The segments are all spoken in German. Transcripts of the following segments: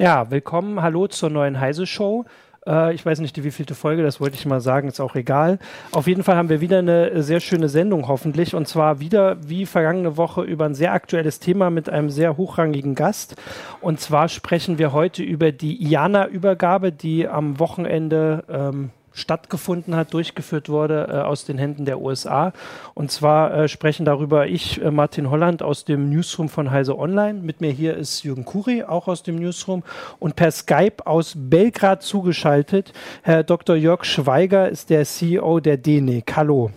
Ja, willkommen, hallo zur neuen Heise Show. Äh, ich weiß nicht, die wievielte Folge, das wollte ich mal sagen, ist auch egal. Auf jeden Fall haben wir wieder eine sehr schöne Sendung hoffentlich und zwar wieder wie vergangene Woche über ein sehr aktuelles Thema mit einem sehr hochrangigen Gast. Und zwar sprechen wir heute über die IANA-Übergabe, die am Wochenende ähm, stattgefunden hat, durchgeführt wurde äh, aus den Händen der USA. Und zwar äh, sprechen darüber ich, äh, Martin Holland aus dem Newsroom von Heise Online. Mit mir hier ist Jürgen Kuri, auch aus dem Newsroom. Und per Skype aus Belgrad zugeschaltet, Herr Dr. Jörg Schweiger ist der CEO der DENIC. Hallo.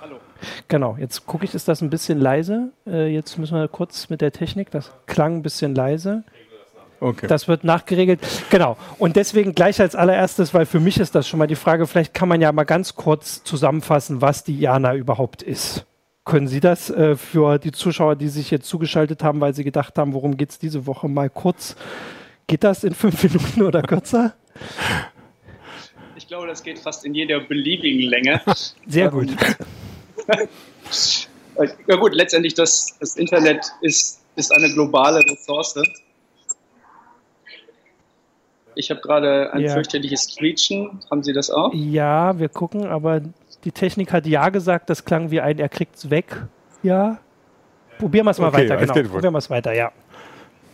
Hallo. Genau, jetzt gucke ich, ist das ein bisschen leise? Äh, jetzt müssen wir kurz mit der Technik, das klang ein bisschen leise. Okay. Das wird nachgeregelt. Genau. Und deswegen gleich als allererstes, weil für mich ist das schon mal die Frage, vielleicht kann man ja mal ganz kurz zusammenfassen, was die IANA überhaupt ist. Können Sie das äh, für die Zuschauer, die sich jetzt zugeschaltet haben, weil sie gedacht haben, worum geht es diese Woche mal kurz? Geht das in fünf Minuten oder kürzer? Ich glaube, das geht fast in jeder beliebigen Länge. Sehr gut. ja gut, letztendlich das, das Internet ist, ist eine globale Ressource ich habe gerade ein ja. fürchterliches Screechen. Haben Sie das auch? Ja, wir gucken, aber die Technik hat ja gesagt, das klang wie ein, er kriegt es weg. Ja. Probieren wir es mal okay, weiter, genau. Probieren wir es weiter, ja.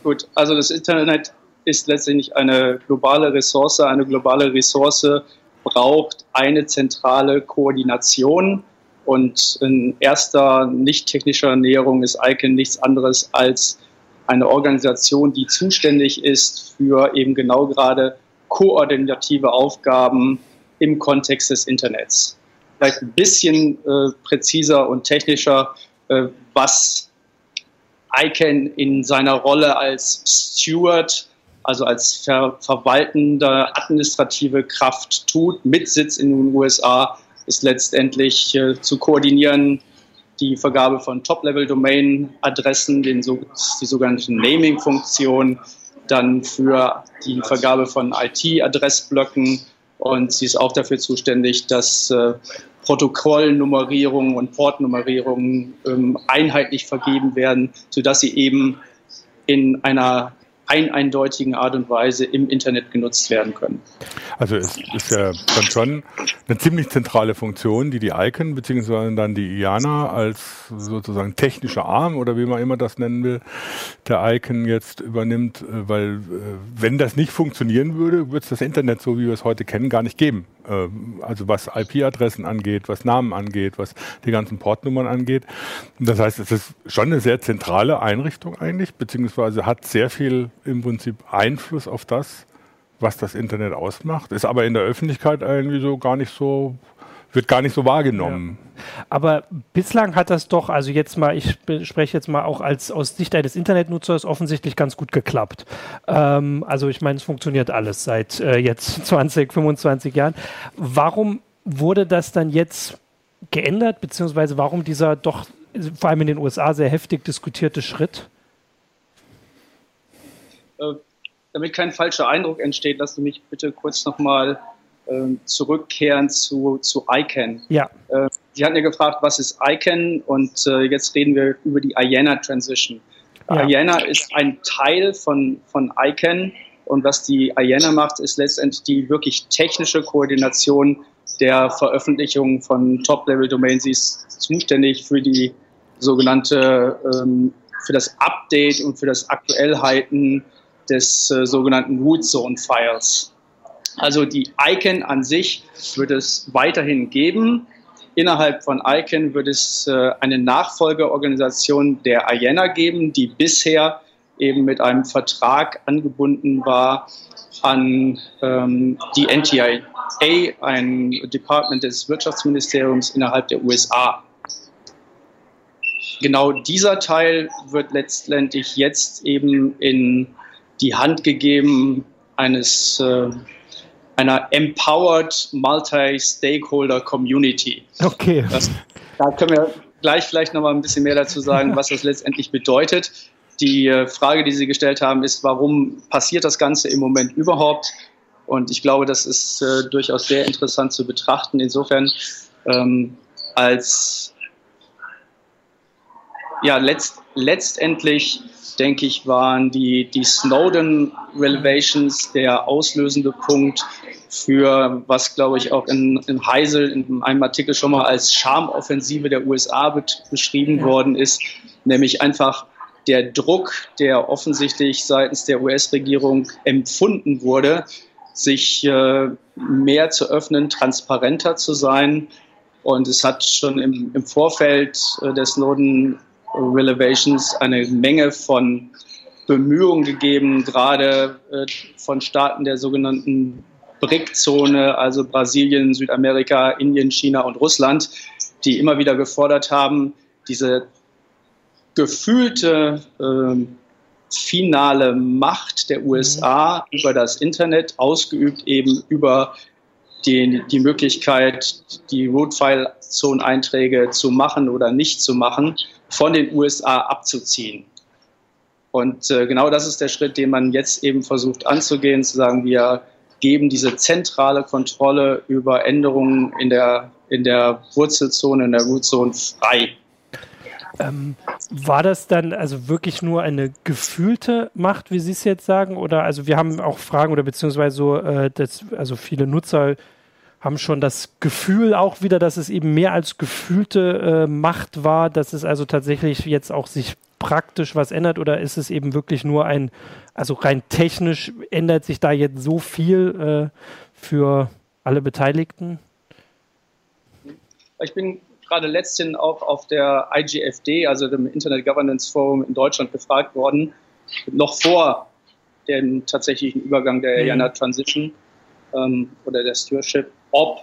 Gut, also das Internet ist letztendlich eine globale Ressource. Eine globale Ressource braucht eine zentrale Koordination. Und in erster nicht technischer Näherung ist ICANN nichts anderes als eine Organisation, die zuständig ist für eben genau gerade koordinative Aufgaben im Kontext des Internets. Vielleicht ein bisschen äh, präziser und technischer, äh, was ICANN in seiner Rolle als Steward, also als ver verwaltende administrative Kraft tut, mit Sitz in den USA, ist letztendlich äh, zu koordinieren, die Vergabe von Top-Level-Domain-Adressen, die sogenannten Naming-Funktionen, dann für die Vergabe von IT-Adressblöcken und sie ist auch dafür zuständig, dass äh, Protokollnummerierungen und Portnummerierungen ähm, einheitlich vergeben werden, sodass sie eben in einer ein eindeutigen Art und Weise im Internet genutzt werden können. Also es ist ja dann schon eine ziemlich zentrale Funktion, die die Icon beziehungsweise dann die IANA als sozusagen technischer Arm oder wie man immer das nennen will, der Icon jetzt übernimmt, äh, weil äh, wenn das nicht funktionieren würde, würde es das Internet so wie wir es heute kennen gar nicht geben. Ähm, also was IP-Adressen angeht, was Namen angeht, was die ganzen Portnummern angeht. Das heißt, es ist schon eine sehr zentrale Einrichtung eigentlich, beziehungsweise hat sehr viel im Prinzip Einfluss auf das, was das Internet ausmacht, ist aber in der Öffentlichkeit irgendwie so gar nicht so wird gar nicht so wahrgenommen. Ja. Aber bislang hat das doch, also jetzt mal, ich spreche jetzt mal auch als aus Sicht eines Internetnutzers offensichtlich ganz gut geklappt. Ähm, also ich meine, es funktioniert alles seit äh, jetzt 20, 25 Jahren. Warum wurde das dann jetzt geändert, beziehungsweise warum dieser doch vor allem in den USA sehr heftig diskutierte Schritt? Äh, damit kein falscher Eindruck entsteht, lass du mich bitte kurz nochmal zurückkehren zu, zu ICANN. Ja. Äh, Sie hatten ja gefragt, was ist ICANN und äh, jetzt reden wir über die IANA Transition. Ja. IANA ist ein Teil von, von ICANN und was die IANA macht, ist letztendlich die wirklich technische Koordination der Veröffentlichung von Top-Level-Domains. Sie ist zuständig für die sogenannte, ähm, für das Update und für das Aktuellhalten des äh, sogenannten Root Zone Files. Also die ICANN an sich wird es weiterhin geben. Innerhalb von ICANN wird es äh, eine Nachfolgeorganisation der IANA geben, die bisher eben mit einem Vertrag angebunden war an ähm, die NTIA, ein Department des Wirtschaftsministeriums innerhalb der USA. Genau dieser Teil wird letztendlich jetzt eben in die Hand gegeben eines äh, einer empowered multi-stakeholder Community. Okay. Das, da können wir gleich vielleicht noch mal ein bisschen mehr dazu sagen, was das letztendlich bedeutet. Die äh, Frage, die Sie gestellt haben, ist, warum passiert das Ganze im Moment überhaupt? Und ich glaube, das ist äh, durchaus sehr interessant zu betrachten. Insofern, ähm, als ja, letzt, letztendlich, denke ich, waren die, die Snowden-Revelations der auslösende Punkt für, was glaube ich auch in, in Heisel in einem Artikel schon mal als Schamoffensive der USA beschrieben ja. worden ist, nämlich einfach der Druck, der offensichtlich seitens der US-Regierung empfunden wurde, sich äh, mehr zu öffnen, transparenter zu sein. Und es hat schon im, im Vorfeld äh, des Snowden Relevations eine Menge von Bemühungen gegeben, gerade äh, von Staaten der sogenannten BRIC-Zone, also Brasilien, Südamerika, Indien, China und Russland, die immer wieder gefordert haben, diese gefühlte äh, finale Macht der USA mhm. über das Internet, ausgeübt eben über die, die Möglichkeit, die Root-File-Zone-Einträge zu machen oder nicht zu machen, von den USA abzuziehen. Und äh, genau das ist der Schritt, den man jetzt eben versucht anzugehen, zu sagen, wir geben diese zentrale Kontrolle über Änderungen in der, in der Wurzelzone, in der Rootzone frei. Ähm, war das dann also wirklich nur eine gefühlte Macht, wie Sie es jetzt sagen? Oder also wir haben auch Fragen oder beziehungsweise so, äh, das, also viele Nutzer haben schon das Gefühl auch wieder, dass es eben mehr als gefühlte äh, Macht war, dass es also tatsächlich jetzt auch sich praktisch was ändert oder ist es eben wirklich nur ein, also rein technisch ändert sich da jetzt so viel äh, für alle Beteiligten? Ich bin gerade letztens auch auf der IGFD, also dem Internet Governance Forum in Deutschland, gefragt worden, noch vor dem tatsächlichen Übergang der Ariana mhm. Transition ähm, oder der Stewardship, ob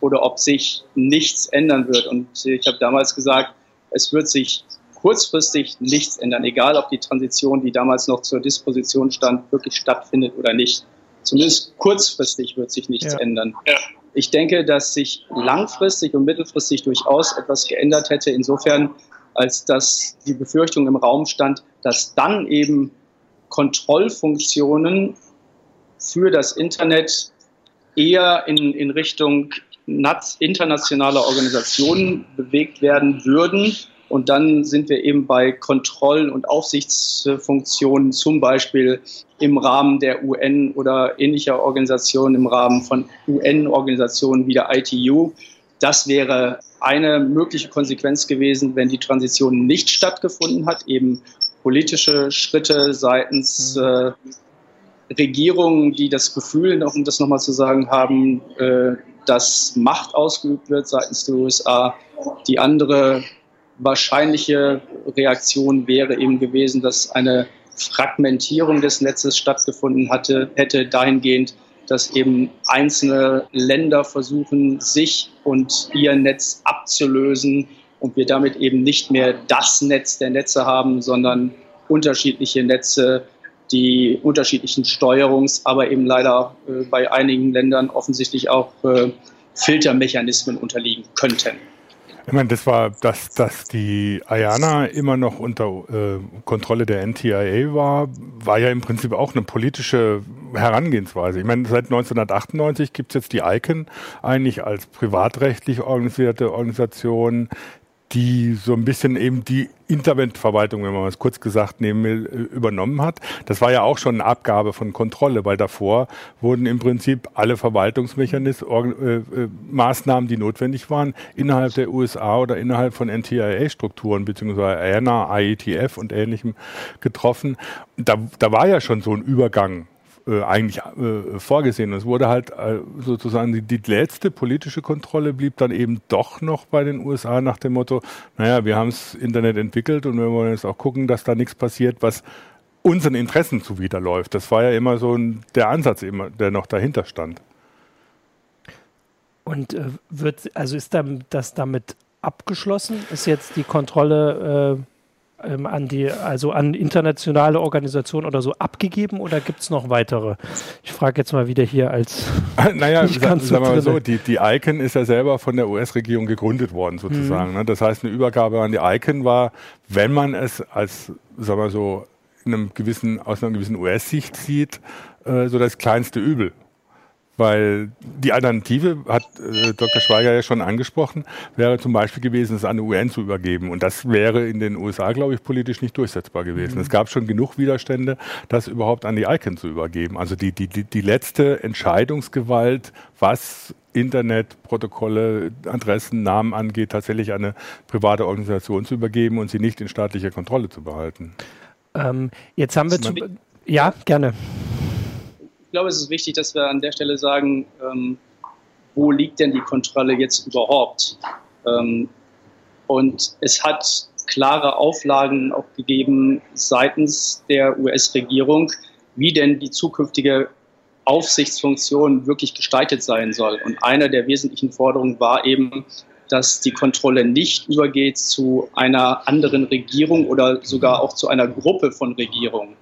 oder ob sich nichts ändern wird. Und ich habe damals gesagt, es wird sich kurzfristig nichts ändern, egal ob die Transition, die damals noch zur Disposition stand, wirklich stattfindet oder nicht. Zumindest kurzfristig wird sich nichts ja. ändern. Ja. Ich denke, dass sich langfristig und mittelfristig durchaus etwas geändert hätte, insofern, als dass die Befürchtung im Raum stand, dass dann eben Kontrollfunktionen für das Internet eher in, in Richtung internationaler Organisationen bewegt werden würden. Und dann sind wir eben bei Kontrollen und Aufsichtsfunktionen, zum Beispiel im Rahmen der UN oder ähnlicher Organisationen, im Rahmen von UN-Organisationen wie der ITU. Das wäre eine mögliche Konsequenz gewesen, wenn die Transition nicht stattgefunden hat, eben politische Schritte seitens mhm. äh, Regierungen, die das Gefühl, um das nochmal zu sagen, haben, äh, dass Macht ausgeübt wird seitens der USA. Die andere wahrscheinliche Reaktion wäre eben gewesen, dass eine Fragmentierung des Netzes stattgefunden hatte, hätte dahingehend, dass eben einzelne Länder versuchen, sich und ihr Netz abzulösen und wir damit eben nicht mehr das Netz der Netze haben, sondern unterschiedliche Netze, die unterschiedlichen Steuerungs-, aber eben leider äh, bei einigen Ländern offensichtlich auch äh, Filtermechanismen unterliegen könnten. Ich meine, das war, dass, dass die Ayana immer noch unter äh, Kontrolle der NTIA war, war ja im Prinzip auch eine politische Herangehensweise. Ich meine, seit 1998 gibt es jetzt die ICANN eigentlich als privatrechtlich organisierte Organisation, die so ein bisschen eben die Interventverwaltung, wenn man es kurz gesagt nehmen will, äh, übernommen hat. Das war ja auch schon eine Abgabe von Kontrolle, weil davor wurden im Prinzip alle Verwaltungsmechanismen, äh, äh, Maßnahmen, die notwendig waren, innerhalb der USA oder innerhalb von NTIA-Strukturen beziehungsweise ANA, IETF und ähnlichem getroffen. Da, da war ja schon so ein Übergang äh, eigentlich äh, vorgesehen. Es wurde halt äh, sozusagen die, die, letzte politische Kontrolle blieb dann eben doch noch bei den USA nach dem Motto, naja, wir haben das Internet entwickelt und wir wollen jetzt auch gucken, dass da nichts passiert, was unseren Interessen zuwiderläuft. Das war ja immer so ein, der Ansatz, immer, der noch dahinter stand. Und äh, wird, also ist das damit abgeschlossen? Ist jetzt die Kontrolle äh, ähm, an die, also an internationale Organisationen oder so abgegeben oder gibt es noch weitere? Ich frage jetzt mal wieder hier als. naja, sagen wir mal so, die, die ICANN ist ja selber von der US-Regierung gegründet worden, sozusagen. Mhm. Das heißt, eine Übergabe an die ICANN war, wenn man es als, sagen wir so, in einem gewissen, aus einer gewissen US-Sicht sieht, äh, so das kleinste Übel Weil die Alternative, hat äh, Dr. Schweiger ja schon angesprochen, wäre zum Beispiel gewesen, es an die UN zu übergeben. Und das wäre in den USA, glaube ich, politisch nicht durchsetzbar gewesen. Mhm. Es gab schon genug Widerstände, das überhaupt an die ICANN zu übergeben. Also die, die, die, die letzte Entscheidungsgewalt, was Internetprotokolle, Adressen, Namen angeht, tatsächlich eine private Organisation zu übergeben und sie nicht in staatlicher Kontrolle zu behalten. Ähm, jetzt haben wir zu. Ja, gerne glaube, es ist wichtig, dass wir an der Stelle sagen, ähm, wo liegt denn die Kontrolle jetzt überhaupt? Ähm, und es hat klare Auflagen auch gegeben seitens der US-Regierung, wie denn die zukünftige Aufsichtsfunktion wirklich gestaltet sein soll. Und eine der wesentlichen Forderungen war eben, dass die Kontrolle nicht übergeht zu einer anderen Regierung oder sogar auch zu einer Gruppe von Regierungen.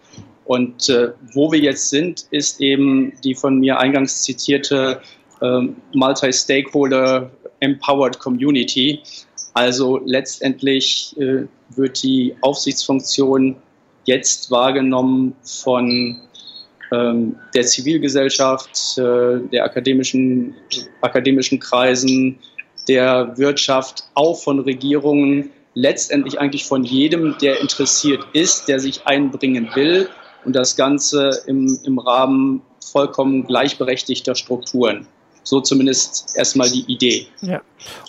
Und äh, wo wir jetzt sind, ist eben die von mir eingangs zitierte äh, Multi-Stakeholder Empowered Community. Also letztendlich äh, wird die Aufsichtsfunktion jetzt wahrgenommen von ähm, der Zivilgesellschaft, äh, der akademischen, akademischen Kreisen, der Wirtschaft, auch von Regierungen, letztendlich eigentlich von jedem, der interessiert ist, der sich einbringen will und das Ganze im, im Rahmen vollkommen gleichberechtigter Strukturen. So zumindest erstmal die Idee. Ja.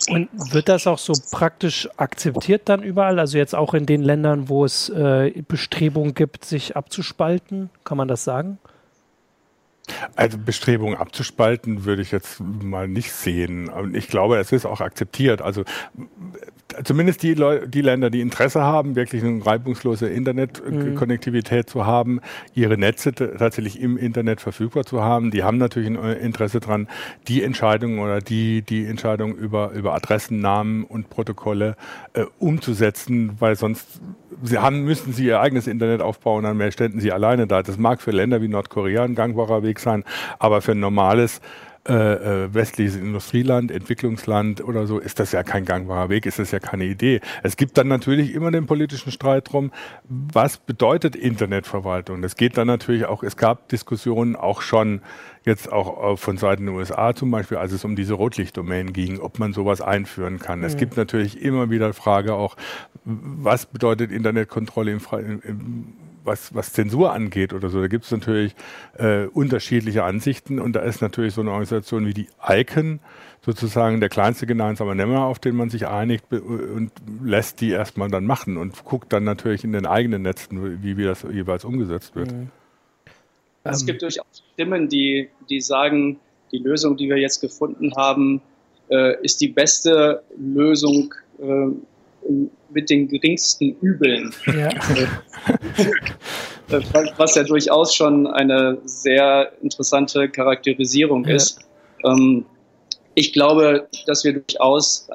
Und wird das auch so praktisch akzeptiert dann überall? Also jetzt auch in den Ländern, wo es äh, Bestrebungen gibt, sich abzuspalten? Kann man das sagen? Also Bestrebungen abzuspalten würde ich jetzt mal nicht sehen. Ich glaube, es ist auch akzeptiert. Also zumindest die, Leu die Länder, die Interesse haben, wirklich eine reibungslose Internetkonnektivität mhm. zu haben, ihre Netze tatsächlich im Internet verfügbar zu haben, die haben natürlich ein Interesse daran, die Entscheidungen oder die, die Entscheidungen über, über Adressennamen und Protokolle äh, umzusetzen, weil sonst sie haben, müssten sie ihr eigenes Internet aufbauen, dann mehr ständen sie alleine da. Das mag für Länder wie Nordkorea ein gangbarer Weg sein, aber für ein normales äh, äh, westliches Industrieland, Entwicklungsland oder so, ist das ja kein gangbarer Weg, ist das ja keine Idee. Es gibt dann natürlich immer den politischen Streit drum, was bedeutet Internetverwaltung? Es geht dann natürlich auch, es gab Diskussionen auch schon jetzt auch von Seiten der USA zum Beispiel, als es um diese Rotlichtdomänen ging, ob man sowas einführen kann. Mhm. Es gibt natürlich immer wieder Frage auch, was bedeutet Internetkontrolle im, im was, was Zensur angeht oder so, da gibt es natürlich äh, unterschiedliche Ansichten und da ist natürlich so eine Organisation wie die ICANN sozusagen der kleinste gemeinsame Nenner, auf den man sich einigt und lässt die erstmal dann machen und guckt dann natürlich in den eigenen Netzen, wie, wie das jeweils umgesetzt wird. Mhm. Es ähm. gibt durchaus Stimmen, die, die sagen, die Lösung, die wir jetzt gefunden haben, äh, ist die beste Lösung äh, mit den geringsten Übeln. Ja. Was ja durchaus schon eine sehr interessante Charakterisierung ja. ist. Ähm, ich glaube, dass wir durchaus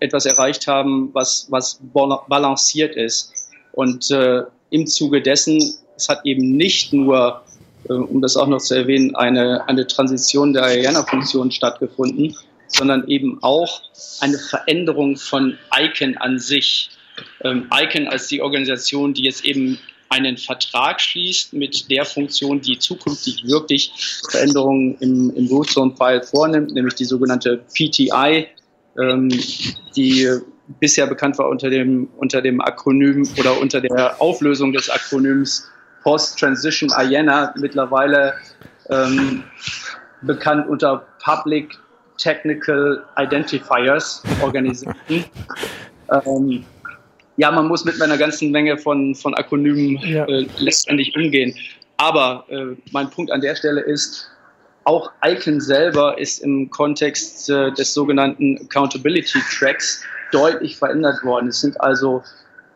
etwas erreicht haben, was, was balanciert ist. Und äh, im Zuge dessen, es hat eben nicht nur, äh, um das auch noch zu erwähnen, eine, eine Transition der Ariana-Funktion stattgefunden, sondern eben auch eine Veränderung von ICANN an sich. Ähm, ICANN als die Organisation, die jetzt eben einen Vertrag schließt mit der Funktion, die zukünftig wirklich Veränderungen im, im Root Zone File vornimmt, nämlich die sogenannte PTI, ähm, die bisher bekannt war unter dem, unter dem Akronym oder unter der Auflösung des Akronyms Post Transition IANA, mittlerweile ähm, bekannt unter Public Technical Identifiers organisieren. ähm, ja, man muss mit einer ganzen Menge von, von Akronymen ja. äh, letztendlich umgehen. Aber äh, mein Punkt an der Stelle ist, auch Icon selber ist im Kontext äh, des sogenannten Accountability Tracks deutlich verändert worden. Es sind also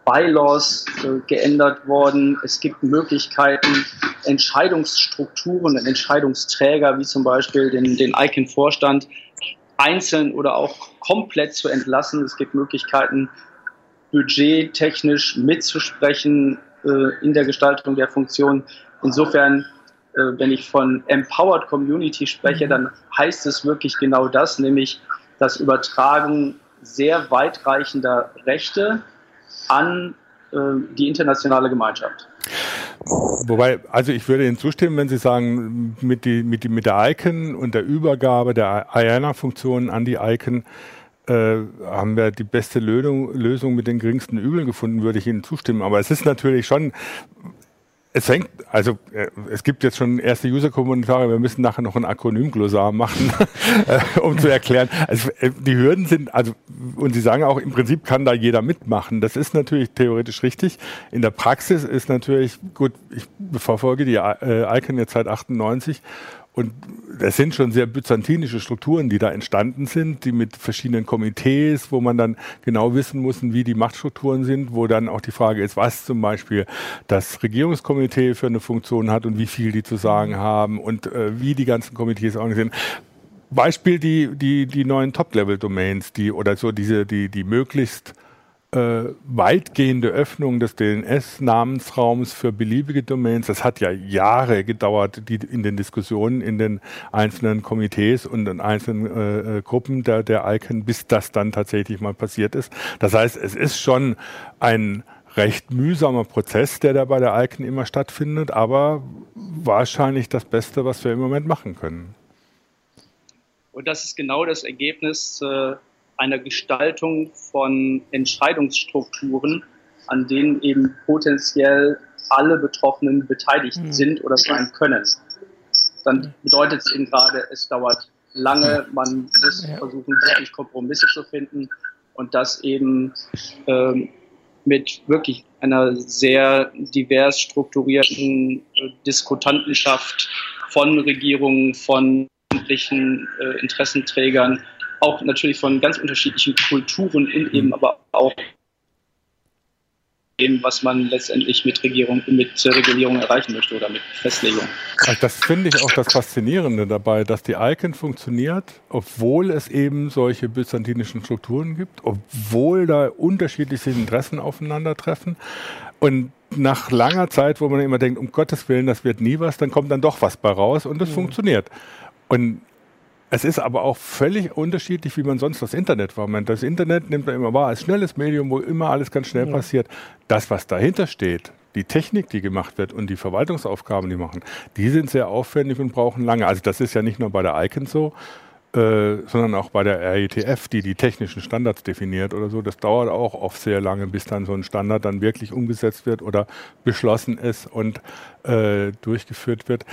Bylaws äh, geändert worden. Es gibt Möglichkeiten, Entscheidungsstrukturen und Entscheidungsträger, wie zum Beispiel den, den ICANN-Vorstand, einzeln oder auch komplett zu entlassen. Es gibt Möglichkeiten, budgettechnisch mitzusprechen äh, in der Gestaltung der Funktion. Insofern, äh, wenn ich von Empowered Community spreche, dann heißt es wirklich genau das, nämlich das Übertragen sehr weitreichender Rechte an äh, die internationale Gemeinschaft. Wobei, also ich würde Ihnen zustimmen, wenn Sie sagen, mit, die, mit, die, mit der Icon und der Übergabe der IANA-Funktion an die Icon äh, haben wir die beste Lösung, Lösung mit den geringsten Übeln gefunden, würde ich Ihnen zustimmen. Aber es ist natürlich schon, es fängt, also äh, es gibt jetzt schon erste User-Kommentare, wir müssen nachher noch ein Akronym-Glossar machen, äh, um zu erklären. Also äh, die Hürden sind, also und Sie sagen auch, im Prinzip kann da jeder mitmachen. Das ist natürlich theoretisch richtig. In der Praxis ist natürlich, gut, ich verfolge die Icon jetzt seit 98 und es sind schon sehr byzantinische Strukturen, die da entstanden sind, die mit verschiedenen Komitees, wo man dann genau wissen muss, wie die Machtstrukturen sind, wo dann auch die Frage ist, was zum Beispiel das Regierungskomitee für eine Funktion hat und wie viel die zu sagen haben und äh, wie die ganzen Komitees organisieren. Beispiel die, die, die neuen Top-Level-Domains, die oder so diese, die, die möglichst äh, weitgehende Öffnung des DNS-Namensraums für beliebige Domains, das hat ja Jahre gedauert, die in den Diskussionen in den einzelnen Komitees und in einzelnen äh, äh, Gruppen der, der ICANN, bis das dann tatsächlich mal passiert ist. Das heißt, es ist schon ein recht mühsamer Prozess, der da bei der ICANN immer stattfindet, aber wahrscheinlich das Beste, was wir im Moment machen können. Und das ist genau das Ergebnis äh, einer Gestaltung von Entscheidungsstrukturen, an denen eben potenziell alle Betroffenen beteiligt mhm. sind oder sein können. Dann bedeutet es eben gerade, es dauert lange, man muss versuchen, wirklich Kompromisse zu finden und das eben ähm, mit wirklich einer sehr divers strukturierten äh, Diskutantenschaft von Regierungen, von öffentlichen äh, Interessenträgern, auch natürlich von ganz unterschiedlichen Kulturen und eben mhm. aber auch dem, was man letztendlich mit Regierung, mit Regulierung erreichen möchte oder mit Festlegung. Das finde ich auch das Faszinierende dabei, dass die ICANN funktioniert, obwohl es eben solche byzantinischen Strukturen gibt, obwohl da unterschiedliche Interessen aufeinandertreffen. Und nach langer Zeit, wo man immer denkt, um Gottes Willen, das wird nie was, dann kommt dann doch was bei raus und es mhm. funktioniert. Und es ist aber auch völlig unterschiedlich, wie man sonst das Internet war. Das Internet nimmt man immer wahr als schnelles Medium, wo immer alles ganz schnell ja. passiert. Das, was dahinter steht, die Technik, die gemacht wird und die Verwaltungsaufgaben, die machen, die sind sehr aufwendig und brauchen lange. Also das ist ja nicht nur bei der ICANN so, äh, sondern auch bei der RETF, die die technischen Standards definiert oder so. Das dauert auch oft sehr lange, bis dann so ein Standard dann wirklich umgesetzt wird oder beschlossen ist und äh, durchgeführt wird.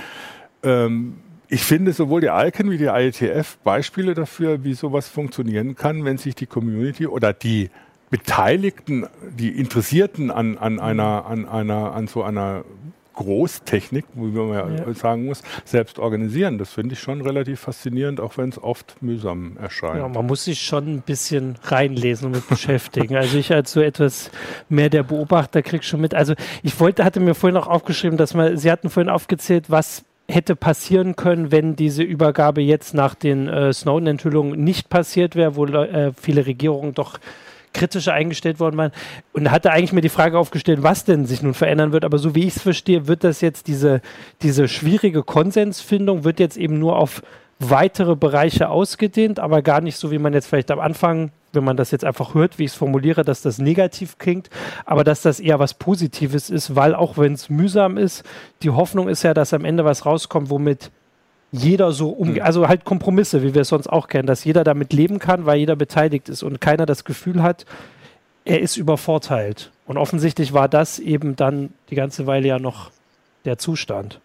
Ähm, ich finde sowohl die ICANN wie die IETF Beispiele dafür, wie sowas funktionieren kann, wenn sich die Community oder die Beteiligten, die Interessierten an, an einer, an einer, an so einer Großtechnik, wie man ja, sagen muss, selbst organisieren. Das finde ich schon relativ faszinierend, auch wenn es oft mühsam erscheint. Ja, man muss sich schon ein bisschen reinlesen und mit beschäftigen. Also ich als so etwas mehr der Beobachter kriege schon mit. Also ich wollte, hatte mir vorhin auch aufgeschrieben, dass man, Sie hatten vorhin aufgezählt, was hätte passieren können, wenn diese Übergabe jetzt nach den äh, Snowden-Enthüllungen nicht passiert wäre, wo äh, viele Regierungen doch kritischer eingestellt worden waren. Und hatte eigentlich mir die Frage aufgestellt, was denn sich nun verändern wird. Aber so wie ich es verstehe, wird das jetzt diese, diese schwierige Konsensfindung wird jetzt eben nur auf weitere Bereiche ausgedehnt, aber gar nicht so, wie man jetzt vielleicht am Anfang, wenn man das jetzt einfach hört, wie ich es formuliere, dass das negativ klingt, aber dass das eher was Positives ist, weil auch wenn es mühsam ist, die Hoffnung ist ja, dass am Ende was rauskommt, womit jeder so umgeht, mhm. also halt Kompromisse, wie wir es sonst auch kennen, dass jeder damit leben kann, weil jeder beteiligt ist und keiner das Gefühl hat, er ist übervorteilt. Und offensichtlich war das eben dann die ganze Weile ja noch der Zustand.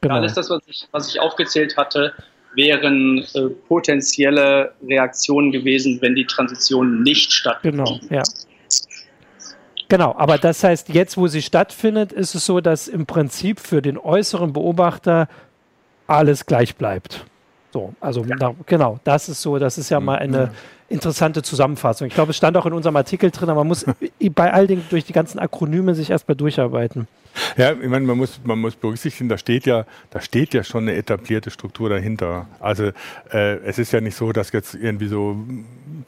Genau. Alles das, was ich, was ich aufgezählt hatte, wären äh, potenzielle Reaktionen gewesen, wenn die Transition nicht stattfindet. Genau, ja. Genau, aber das heißt, jetzt, wo sie stattfindet, ist es so, dass im Prinzip für den äußeren Beobachter alles gleich bleibt. So, also ja. na, genau, das ist so, das ist ja mal eine interessante Zusammenfassung. Ich glaube, es stand auch in unserem Artikel drin, aber man muss bei all den durch die ganzen Akronyme sich erstmal durcharbeiten. Ja, ich meine, man muss, man muss berücksichtigen, da steht ja, da steht ja schon eine etablierte Struktur dahinter. Also äh, es ist ja nicht so, dass jetzt irgendwie so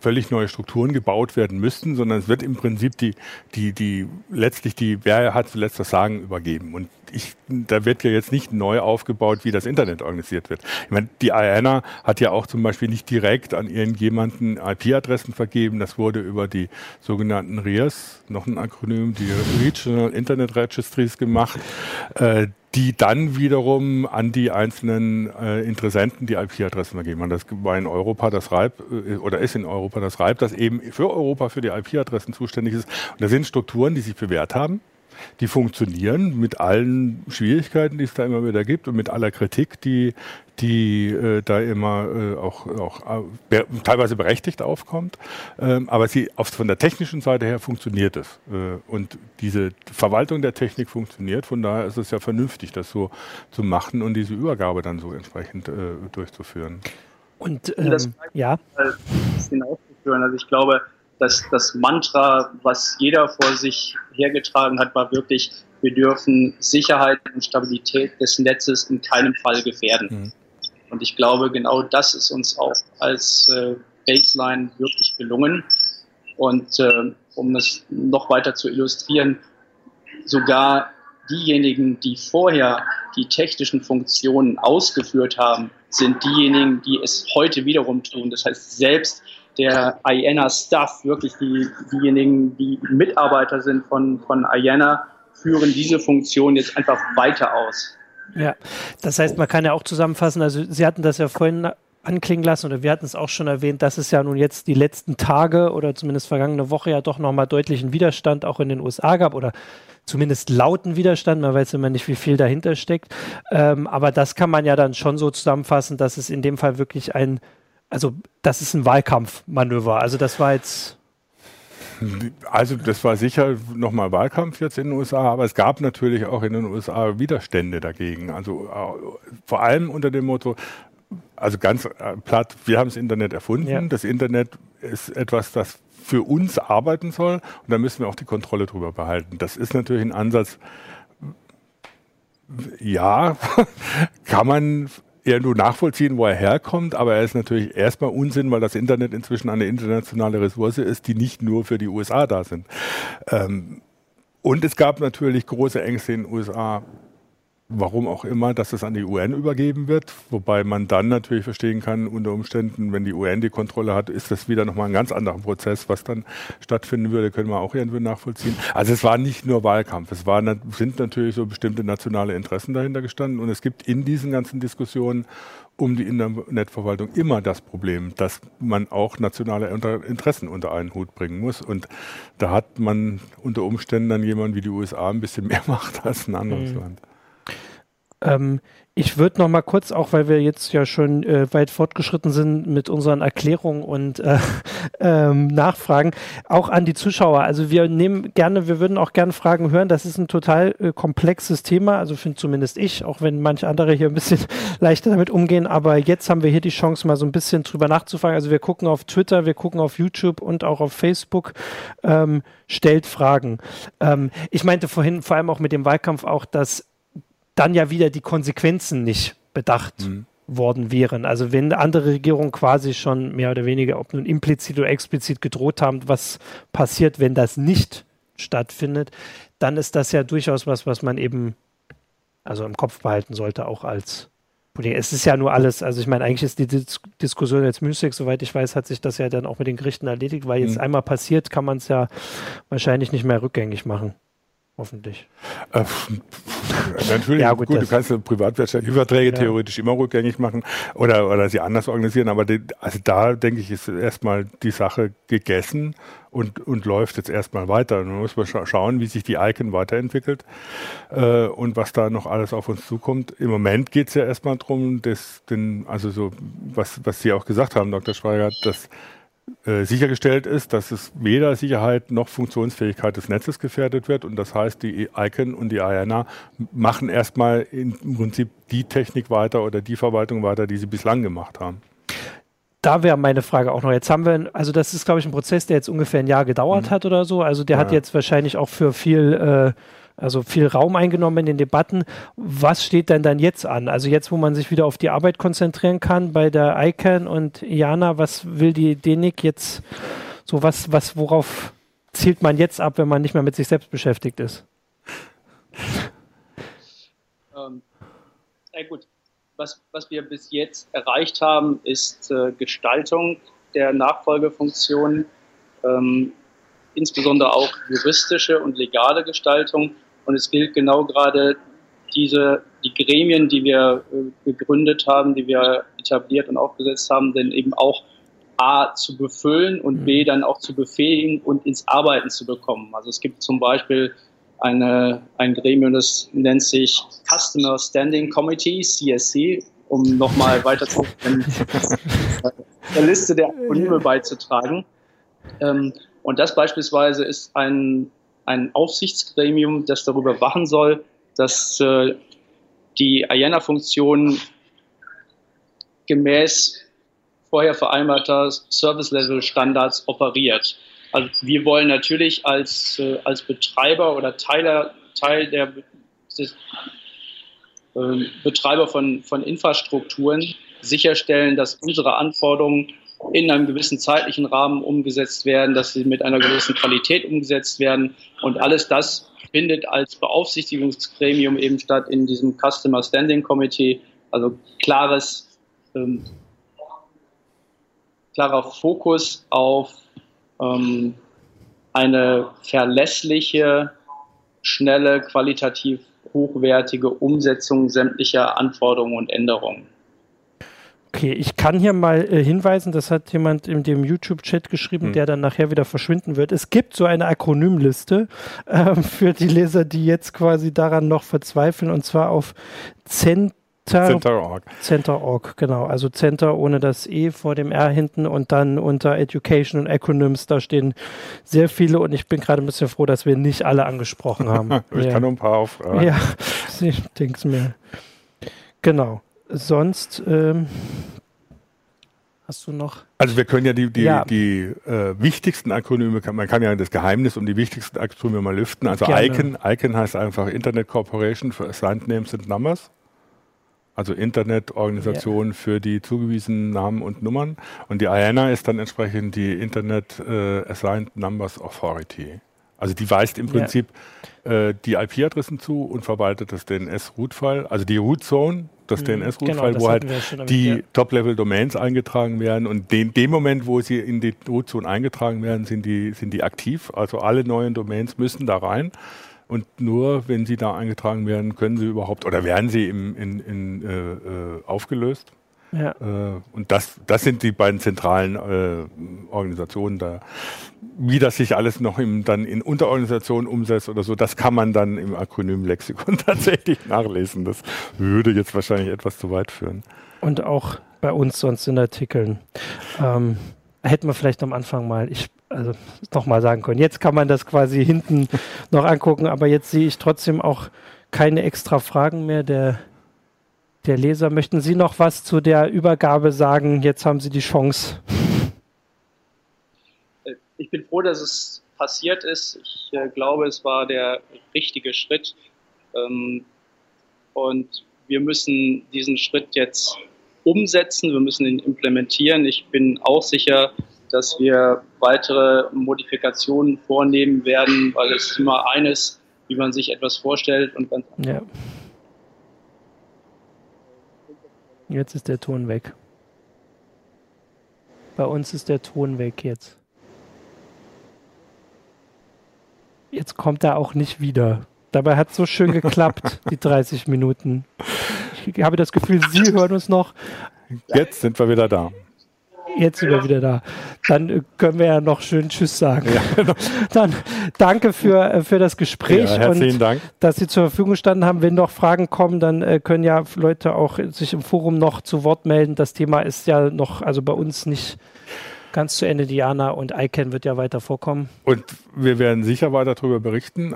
völlig neue Strukturen gebaut werden müssten, sondern es wird im Prinzip die, die, die letztlich die, wer hat zuletzt das Sagen übergeben. Und ich, da wird ja jetzt nicht neu aufgebaut, wie das Internet organisiert wird. Ich meine, die IANA hat ja auch zum Beispiel nicht direkt an irgendjemanden IP-Adressen vergeben. Das wurde über die sogenannten RIAs, noch ein Akronym, die Regional Internet Registries gemacht. Äh, die dann wiederum an die einzelnen äh, Interessenten die IP-Adressen vergeben. Und das war in Europa das RIPE äh, oder ist in Europa das RIPE, das eben für Europa für die IP-Adressen zuständig ist. Und da sind Strukturen, die sich bewährt haben die funktionieren mit allen Schwierigkeiten, die es da immer wieder gibt und mit aller Kritik, die, die äh, da immer äh, auch, auch äh, teilweise berechtigt aufkommt. Ähm, aber sie auf, von der technischen Seite her funktioniert es. Äh, und diese Verwaltung der Technik funktioniert. Von daher ist es ja vernünftig, das so zu machen und diese Übergabe dann so entsprechend äh, durchzuführen. Und ähm, das ja. Hinauszuführen. Also ich glaube, dass das Mantra, was jeder vor sich hergetragen hat, war wirklich, wir dürfen Sicherheit und Stabilität des Netzes in keinem Fall gefährden. Mhm. Und ich glaube, genau das ist uns auch als äh, Baseline wirklich gelungen. Und äh, um es noch weiter zu illustrieren, sogar diejenigen, die vorher die technischen Funktionen ausgeführt haben, sind diejenigen, die es heute wiederum tun. Das heißt, selbst der IANA-Staff, wirklich die, diejenigen, die Mitarbeiter sind von, von IANA, führen diese Funktion jetzt einfach weiter aus. Ja, das heißt, man kann ja auch zusammenfassen, also Sie hatten das ja vorhin anklingen lassen oder wir hatten es auch schon erwähnt, dass es ja nun jetzt die letzten Tage oder zumindest vergangene Woche ja doch nochmal deutlichen Widerstand auch in den USA gab oder zumindest lauten Widerstand, man weiß immer nicht, wie viel dahinter steckt. Ähm, aber das kann man ja dann schon so zusammenfassen, dass es in dem Fall wirklich ein also das ist ein Wahlkampfmanöver. Also das war jetzt. Also das war sicher nochmal Wahlkampf jetzt in den USA, aber es gab natürlich auch in den USA Widerstände dagegen. Also äh, vor allem unter dem Motto, also ganz äh, platt, wir haben das Internet erfunden. Ja. Das Internet ist etwas, das für uns arbeiten soll und da müssen wir auch die Kontrolle drüber behalten. Das ist natürlich ein Ansatz, ja, kann man nur nachvollziehen, wo er herkommt, aber er ist natürlich erstmal Unsinn, weil das Internet inzwischen eine internationale Ressource ist, die nicht nur für die USA da sind. Ähm, und es gab natürlich große Ängste in den USA, warum auch immer, dass es an die UN übergeben wird. Wobei man dann natürlich verstehen kann, unter Umständen, wenn die UN die Kontrolle hat, ist das wieder nochmal ein ganz anderer Prozess, was dann stattfinden würde, können wir auch irgendwie nachvollziehen. Also es war nicht nur Wahlkampf, es war, sind natürlich so bestimmte nationale Interessen dahinter gestanden und es gibt in diesen ganzen Diskussionen um die Internetverwaltung immer das Problem, dass man auch nationale Interessen unter einen Hut bringen muss. Und da hat man unter Umständen dann jemand wie die USA ein bisschen mehr Macht als ein anderes mhm. Land. Ähm, ich würde noch mal kurz, auch weil wir jetzt ja schon äh, weit fortgeschritten sind mit unseren Erklärungen und äh, ähm, Nachfragen, auch an die Zuschauer. Also wir nehmen gerne, wir würden auch gerne Fragen hören. Das ist ein total äh, komplexes Thema, also finde zumindest ich, auch wenn manche andere hier ein bisschen leichter damit umgehen. Aber jetzt haben wir hier die Chance, mal so ein bisschen drüber nachzufragen. Also wir gucken auf Twitter, wir gucken auf YouTube und auch auf Facebook. Ähm, stellt Fragen. Ähm, ich meinte vorhin vor allem auch mit dem Wahlkampf auch, dass dann ja wieder die Konsequenzen nicht bedacht mhm. worden wären. Also wenn andere Regierungen quasi schon mehr oder weniger, ob nun implizit oder explizit gedroht haben, was passiert, wenn das nicht stattfindet, dann ist das ja durchaus was, was man eben also im Kopf behalten sollte, auch als Politik. Es ist ja nur alles, also ich meine, eigentlich ist die Dis Diskussion jetzt müßig, soweit ich weiß, hat sich das ja dann auch mit den Gerichten erledigt, weil jetzt mhm. einmal passiert, kann man es ja wahrscheinlich nicht mehr rückgängig machen hoffentlich. Äh, natürlich, ja, gut, gut du kannst privatwirtschaftliche Verträge ja. theoretisch immer rückgängig machen oder, oder sie anders organisieren, aber die, also da denke ich, ist erstmal die Sache gegessen und, und läuft jetzt erstmal weiter. Man muss mal scha schauen, wie sich die Icon weiterentwickelt äh, und was da noch alles auf uns zukommt. Im Moment geht es ja erstmal darum, dass den, also so, was, was Sie auch gesagt haben, Dr. Schweigert, dass äh, sichergestellt ist, dass es weder Sicherheit noch Funktionsfähigkeit des Netzes gefährdet wird. Und das heißt, die ICANN und die IANA machen erstmal im Prinzip die Technik weiter oder die Verwaltung weiter, die sie bislang gemacht haben. Da wäre meine Frage auch noch. Jetzt haben wir, also das ist, glaube ich, ein Prozess, der jetzt ungefähr ein Jahr gedauert mhm. hat oder so. Also der ja. hat jetzt wahrscheinlich auch für viel äh, Also viel Raum eingenommen in den Debatten. Was steht denn dann jetzt an? Also jetzt, wo man sich wieder auf die Arbeit konzentrieren kann bei der ICANN und Jana, was will die DENIC jetzt so was, was, worauf zielt man jetzt ab, wenn man nicht mehr mit sich selbst beschäftigt ist? Ähm, ja gut, was, was wir bis jetzt erreicht haben, ist äh, Gestaltung der Nachfolgefunktionen, ähm, insbesondere auch juristische und legale Gestaltung. Und es gilt genau gerade diese, die Gremien, die wir äh, gegründet haben, die wir etabliert und aufgesetzt haben, denn eben auch A zu befüllen und B mhm. dann auch zu befähigen und ins Arbeiten zu bekommen. Also es gibt zum Beispiel eine, ein Gremium, das nennt sich Customer Standing Committee, CSC, um nochmal weiter zu der Liste der Akronyme beizutragen. Ähm, und das beispielsweise ist ein, ein Aufsichtsgremium, das darüber wachen soll, dass äh, die IANA-Funktion gemäß vorher vereinbarter Service-Level-Standards operiert. Also wir wollen natürlich als, äh, als Betreiber oder Teiler, Teil der des, äh, Betreiber von, von Infrastrukturen sicherstellen, dass unsere Anforderungen in einem gewissen zeitlichen Rahmen umgesetzt werden, dass sie mit einer gewissen Qualität umgesetzt werden. Und alles das findet als Beaufsichtigungsgremium eben statt in diesem Customer Standing Committee. Also klares ähm, klarer Fokus auf ähm, eine verlässliche, schnelle, qualitativ hochwertige Umsetzung sämtlicher Anforderungen und Änderungen. Okay, ich kann hier mal äh, hinweisen, das hat jemand in dem YouTube-Chat geschrieben, hm. der dann nachher wieder verschwinden wird. Es gibt so eine Akronymliste äh, für die Leser, die jetzt quasi daran noch verzweifeln, und zwar auf Cent Center.org. Center.org, genau. Also Center ohne das E vor dem R hinten und dann unter Education und Acronyms, da stehen sehr viele und ich bin gerade ein bisschen froh, dass wir nicht alle angesprochen haben. ich ja. kann nur ein paar aufragen. Ja, ich denke es mir. Genau. Sonst ähm, hast du noch. Also wir können ja die, die, ja. die äh, wichtigsten Akronyme, man kann ja das Geheimnis um die wichtigsten Akronyme mal lüften. Also Gerne. ICANN, ICANN heißt einfach Internet Corporation for Assigned Names and Numbers also Internetorganisation ja. für die zugewiesenen Namen und Nummern. Und die IANA ist dann entsprechend die Internet äh, Assigned Numbers Authority. Also die weist im Prinzip ja. äh, die IP-Adressen zu und verwaltet das DNS-Root-File, also die Root-Zone, das mhm, DNS-Root-File, genau, wo halt die. Top-Level-Domains eingetragen werden. Und in dem Moment, wo sie in die Root-Zone eingetragen werden, sind die, sind die aktiv. Also alle neuen Domains müssen da rein. Und nur wenn sie da eingetragen werden, können sie überhaupt oder werden sie im, in, in, äh, äh, aufgelöst. Ja. Äh, und das, das sind die beiden zentralen äh, Organisationen da. Wie das sich alles noch im, dann in Unterorganisationen umsetzt oder so, das kann man dann im Akronym-Lexikon tatsächlich nachlesen. Das würde jetzt wahrscheinlich etwas zu weit führen. Und auch bei uns sonst in Artikeln. Ähm, hätten wir vielleicht am Anfang mal, ich also nochmal sagen können. Jetzt kann man das quasi hinten noch angucken, aber jetzt sehe ich trotzdem auch keine extra Fragen mehr der, der Leser. Möchten Sie noch was zu der Übergabe sagen? Jetzt haben Sie die Chance. Ich bin froh, dass es passiert ist. Ich äh, glaube, es war der richtige Schritt. Ähm, und wir müssen diesen Schritt jetzt umsetzen, wir müssen ihn implementieren. Ich bin auch sicher, dass wir weitere Modifikationen vornehmen werden, weil es immer eines, wie man sich etwas vorstellt und ganz ja. Jetzt ist der Ton weg. Bei uns ist der Ton weg jetzt. Jetzt kommt er auch nicht wieder. Dabei hat es so schön geklappt, die 30 Minuten. Ich habe das Gefühl, Sie hören uns noch. Jetzt sind wir wieder da. Jetzt sind wir wieder da. Dann äh, können wir ja noch schön Tschüss sagen. Ja. Dann danke für, äh, für das Gespräch ja, und Dank. dass Sie zur Verfügung standen haben. Wenn noch Fragen kommen, dann äh, können ja Leute auch sich im Forum noch zu Wort melden. Das Thema ist ja noch, also bei uns nicht ganz zu Ende. Diana und ICANN wird ja weiter vorkommen. Und wir werden sicher weiter darüber berichten.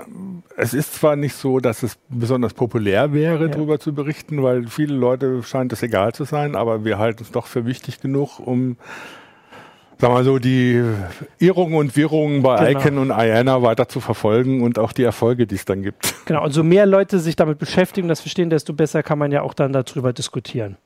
Es ist zwar nicht so, dass es besonders populär wäre, ja. darüber zu berichten, weil viele Leute scheint es egal zu sein, aber wir halten es doch für wichtig genug, um sag mal so, die Irrungen und Wirrungen bei genau. Icon und Iana weiter zu verfolgen und auch die Erfolge, die es dann gibt. Genau, und so mehr Leute sich damit beschäftigen, das verstehen, desto besser kann man ja auch dann darüber diskutieren.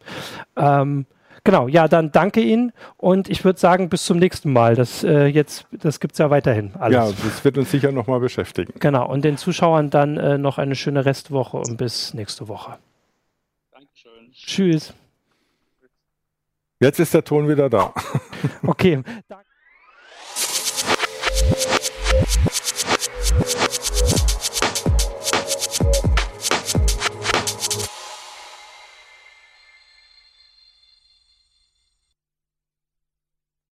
Ähm, genau, ja, dann danke Ihnen und ich würde sagen, bis zum nächsten Mal. Das äh, jetzt, das gibt es ja weiterhin alles. Ja, das wird uns sicher nochmal beschäftigen. Genau, und den Zuschauern dann äh, noch eine schöne Restwoche und bis nächste Woche. Dankeschön. Tschüss. Jetzt ist der Ton wieder da. Okay. Danke.